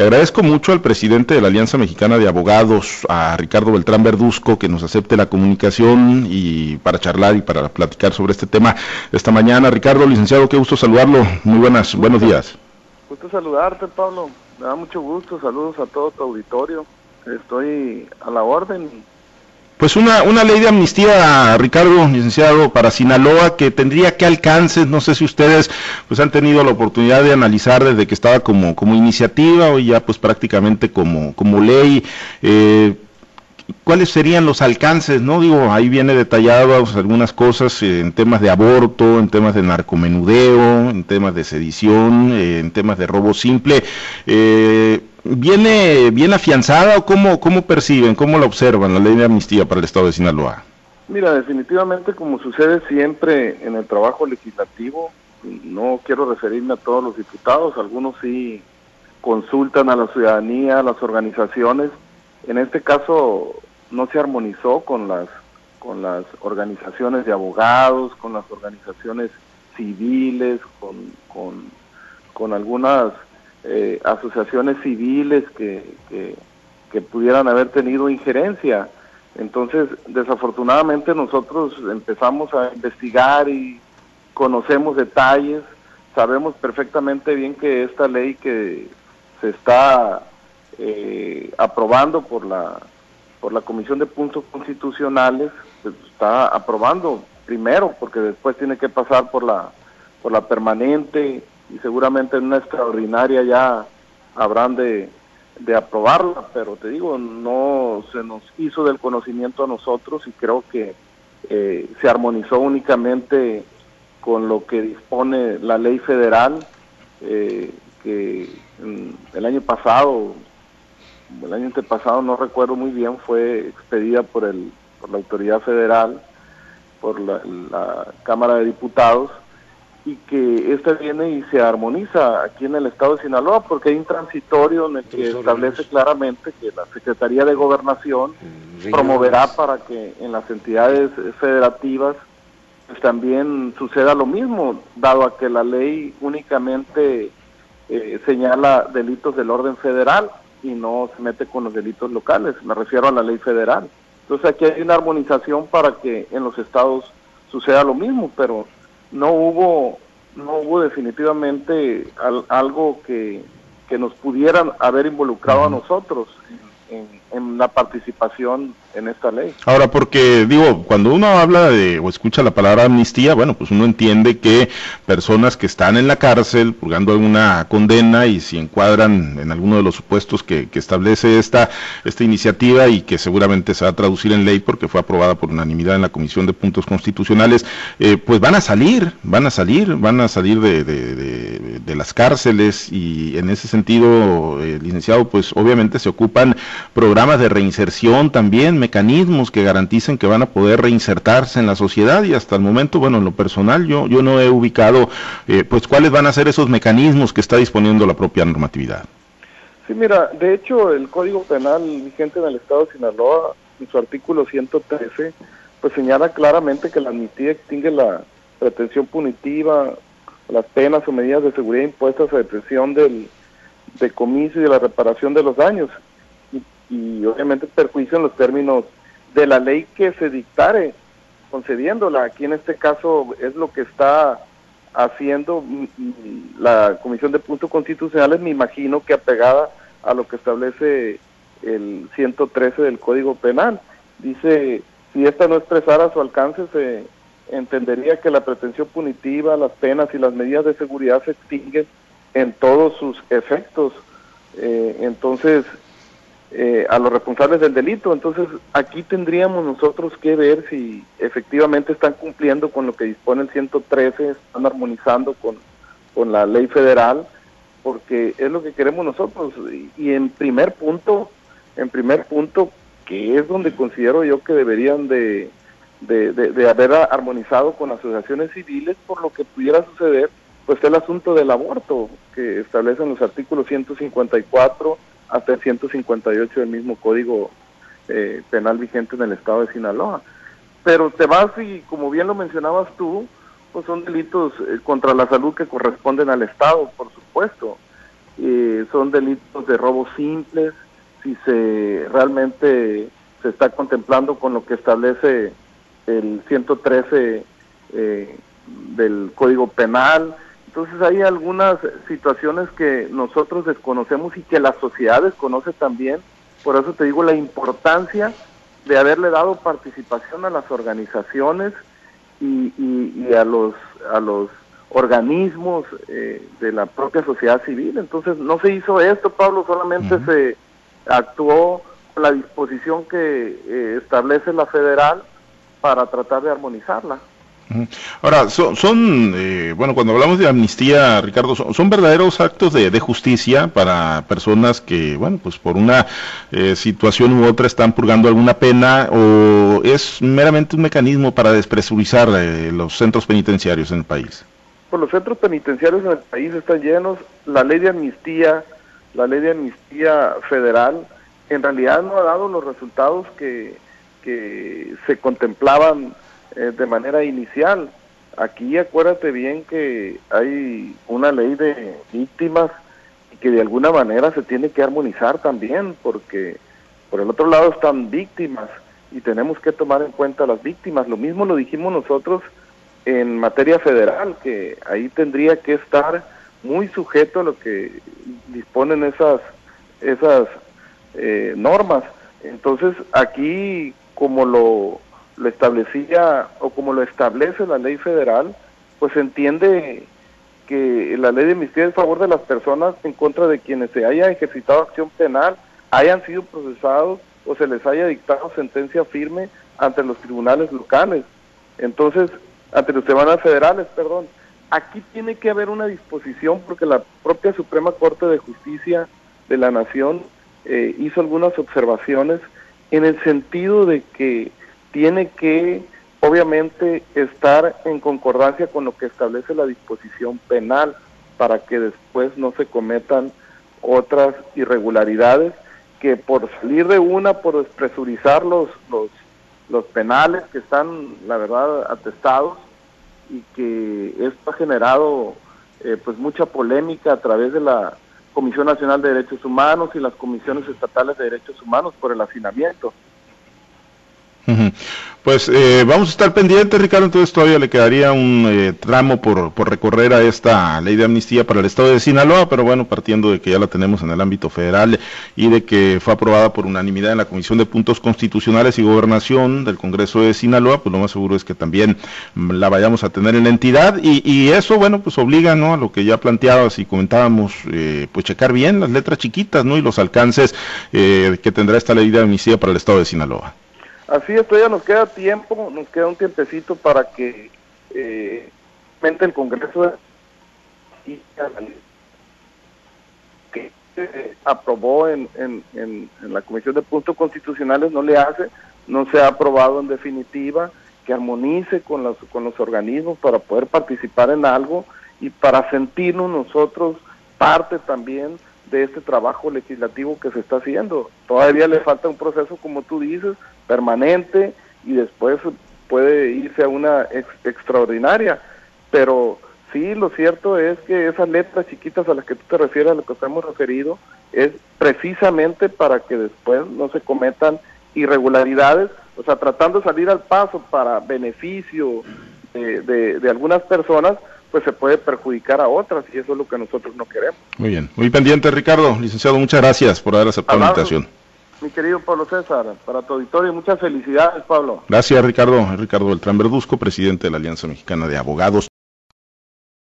Le agradezco mucho al presidente de la Alianza Mexicana de Abogados, a Ricardo Beltrán Verduzco, que nos acepte la comunicación y para charlar y para platicar sobre este tema esta mañana. Ricardo, licenciado, qué gusto saludarlo. Muy buenas, buenos días. Gusto saludarte, Pablo. Me da mucho gusto. Saludos a todo tu auditorio. Estoy a la orden pues una, una ley de amnistía, Ricardo, licenciado, para Sinaloa, que tendría que alcances, no sé si ustedes pues han tenido la oportunidad de analizar desde que estaba como, como iniciativa o ya pues prácticamente como, como ley. Eh, ¿Cuáles serían los alcances? No digo, ahí viene detallado algunas cosas en temas de aborto, en temas de narcomenudeo, en temas de sedición, en temas de robo simple. Eh, ¿Viene bien afianzada o cómo, cómo perciben, cómo la observan la ley de amnistía para el Estado de Sinaloa? Mira, definitivamente como sucede siempre en el trabajo legislativo, no quiero referirme a todos los diputados, algunos sí consultan a la ciudadanía, a las organizaciones. En este caso no se armonizó con las con las organizaciones de abogados, con las organizaciones civiles, con, con, con algunas eh, asociaciones civiles que, que, pudieran haber tenido injerencia. Entonces, desafortunadamente nosotros empezamos a investigar y conocemos detalles, sabemos perfectamente bien que esta ley que se está eh, aprobando por la por la Comisión de Puntos Constitucionales pues, está aprobando primero porque después tiene que pasar por la por la permanente y seguramente en una extraordinaria ya habrán de, aprobarla, pero te digo, no se nos hizo del conocimiento a nosotros y creo que eh, se armonizó únicamente con lo que dispone la ley federal, eh, que el año pasado, el año antepasado, no recuerdo muy bien, fue expedida por, el, por la autoridad federal, por la Cámara de Diputados, y que esta viene y se armoniza aquí en el estado de Sinaloa porque hay un transitorio en el que establece claramente que la Secretaría de Gobernación promoverá para que en las entidades federativas pues, también suceda lo mismo, dado a que la ley únicamente eh, señala delitos del orden federal y no se mete con los delitos locales, me refiero a la ley federal. Entonces aquí hay una armonización para que en los estados suceda lo mismo, pero no hubo no hubo definitivamente algo que, que nos pudieran haber involucrado a nosotros en, en la participación en esta ley. Ahora, porque digo, cuando uno habla de o escucha la palabra amnistía, bueno, pues uno entiende que personas que están en la cárcel purgando alguna condena y si encuadran en alguno de los supuestos que, establece esta, esta iniciativa y que seguramente se va a traducir en ley porque fue aprobada por unanimidad en la Comisión de Puntos Constitucionales, eh, pues van a salir, van a salir, van a salir de, de, las cárceles y en ese sentido, eh, licenciado, pues obviamente se ocupan programas de reinserción también, mecanismos que garanticen que van a poder reinsertarse en la sociedad y hasta el momento, bueno, en lo personal yo, yo no he ubicado eh, pues cuáles van a ser esos mecanismos que está disponiendo la propia normatividad. Sí, mira, de hecho el Código Penal vigente en el Estado de Sinaloa, en su artículo 113, pues señala claramente que la amnistía extingue la pretensión punitiva, las penas o medidas de seguridad impuestas a detención del decomiso y de la reparación de los daños y obviamente perjuicio en los términos de la ley que se dictare concediéndola. Aquí en este caso es lo que está haciendo la Comisión de Puntos Constitucionales, me imagino que apegada a lo que establece el 113 del Código Penal. Dice, si esta no expresara su alcance, se entendería que la pretensión punitiva, las penas y las medidas de seguridad se extinguen en todos sus efectos. Eh, entonces, eh, a los responsables del delito. Entonces, aquí tendríamos nosotros que ver si efectivamente están cumpliendo con lo que dispone el 113, están armonizando con, con la ley federal, porque es lo que queremos nosotros. Y, en primer punto, en primer punto, que es donde considero yo que deberían de, de, de, haber armonizado con asociaciones civiles por lo que pudiera suceder, pues el asunto del aborto, que establecen los artículos 154 hasta el 158 del mismo código eh, penal vigente en el estado de Sinaloa. Pero te vas y, como bien lo mencionabas tú, pues son delitos eh, contra la salud que corresponden al Estado, por supuesto. eh, son delitos de robo simples, si se realmente se está contemplando con lo que establece el 113 eh, del Código Penal. Entonces hay algunas situaciones que nosotros desconocemos y que la sociedad desconoce también. Por eso te digo la importancia de haberle dado participación a las organizaciones y, y, a los a los organismos eh, de la propia sociedad civil. Entonces no se hizo esto, Pablo, solamente se actuó con la disposición que eh, establece la federal para tratar de armonizarla. Ahora, son, eh, bueno, cuando hablamos de amnistía, Ricardo, son, verdaderos actos de, justicia para personas que, bueno, pues por una eh, situación u otra están purgando alguna pena o es meramente un mecanismo para despresurizar los centros penitenciarios en el país. Pues los centros penitenciarios en el país están llenos, la ley de amnistía, la ley de amnistía federal, en realidad no ha dado los resultados que, que se contemplaban eh, de manera inicial. Aquí acuérdate bien que hay una ley de víctimas y que de alguna manera se tiene que armonizar también, porque por el otro lado están víctimas y tenemos que tomar en cuenta las víctimas. Lo mismo lo dijimos nosotros en materia federal, que ahí tendría que estar muy sujeto a lo que disponen esas, esas eh, normas. Entonces, aquí, como lo, lo establecía o como lo establece la ley federal, pues entiende que la ley de amnistía es a favor de las personas en contra de quienes se haya ejercitado acción penal, hayan sido procesados o se les haya dictado sentencia firme ante los tribunales locales. Entonces, ante los tribunales federales, perdón. Aquí tiene que haber una disposición porque la propia Suprema Corte de Justicia de la Nación eh, hizo algunas observaciones en el sentido de que tiene que obviamente estar en concordancia con lo que establece la disposición penal para que después no se cometan otras irregularidades que por salir de una, por despresurizar los, los los penales que están, la verdad, atestados y que esto ha generado eh, pues mucha polémica a través de la Comisión Nacional de Derechos Humanos y las comisiones estatales de derechos humanos por el hacinamiento. Pues eh, vamos a estar pendientes, Ricardo, entonces todavía le quedaría un eh, tramo por, por, recorrer a esta ley de amnistía para el estado de Sinaloa, pero bueno, partiendo de que ya la tenemos en el ámbito federal y de que fue aprobada por unanimidad en la Comisión de Puntos Constitucionales y Gobernación del Congreso de Sinaloa, pues lo más seguro es que también la vayamos a tener en la entidad y, y eso, bueno, pues obliga, ¿no? A lo que ya planteabas y comentábamos, eh, pues checar bien las letras chiquitas, ¿no? Y los alcances que tendrá esta ley de amnistía para el estado de Sinaloa. Así es, todavía nos queda tiempo, nos queda un tiempecito para que eh, el Congreso que aprobó en, en, en, la Comisión de Puntos Constitucionales no le hace, no se ha aprobado en definitiva, que armonice con los, con los organismos para poder participar en algo y para sentirnos nosotros parte también de este trabajo legislativo que se está haciendo. Todavía le falta un proceso, como tú dices, permanente y después puede irse a una extraordinaria. Pero sí, lo cierto es que esas letras chiquitas a las que tú te refieres, a lo que estamos referido, es precisamente para que después no se cometan irregularidades, o sea, tratando de salir al paso para beneficio de, de algunas personas, pues se puede perjudicar a otras y eso es lo que nosotros no queremos. Muy bien, muy pendiente Ricardo, licenciado, muchas gracias por haber aceptado la invitación mi querido Pablo César, para tu auditorio. Muchas felicidades, Pablo. Gracias, Ricardo. Ricardo Beltrán Verduzco, presidente de la Alianza Mexicana de Abogados.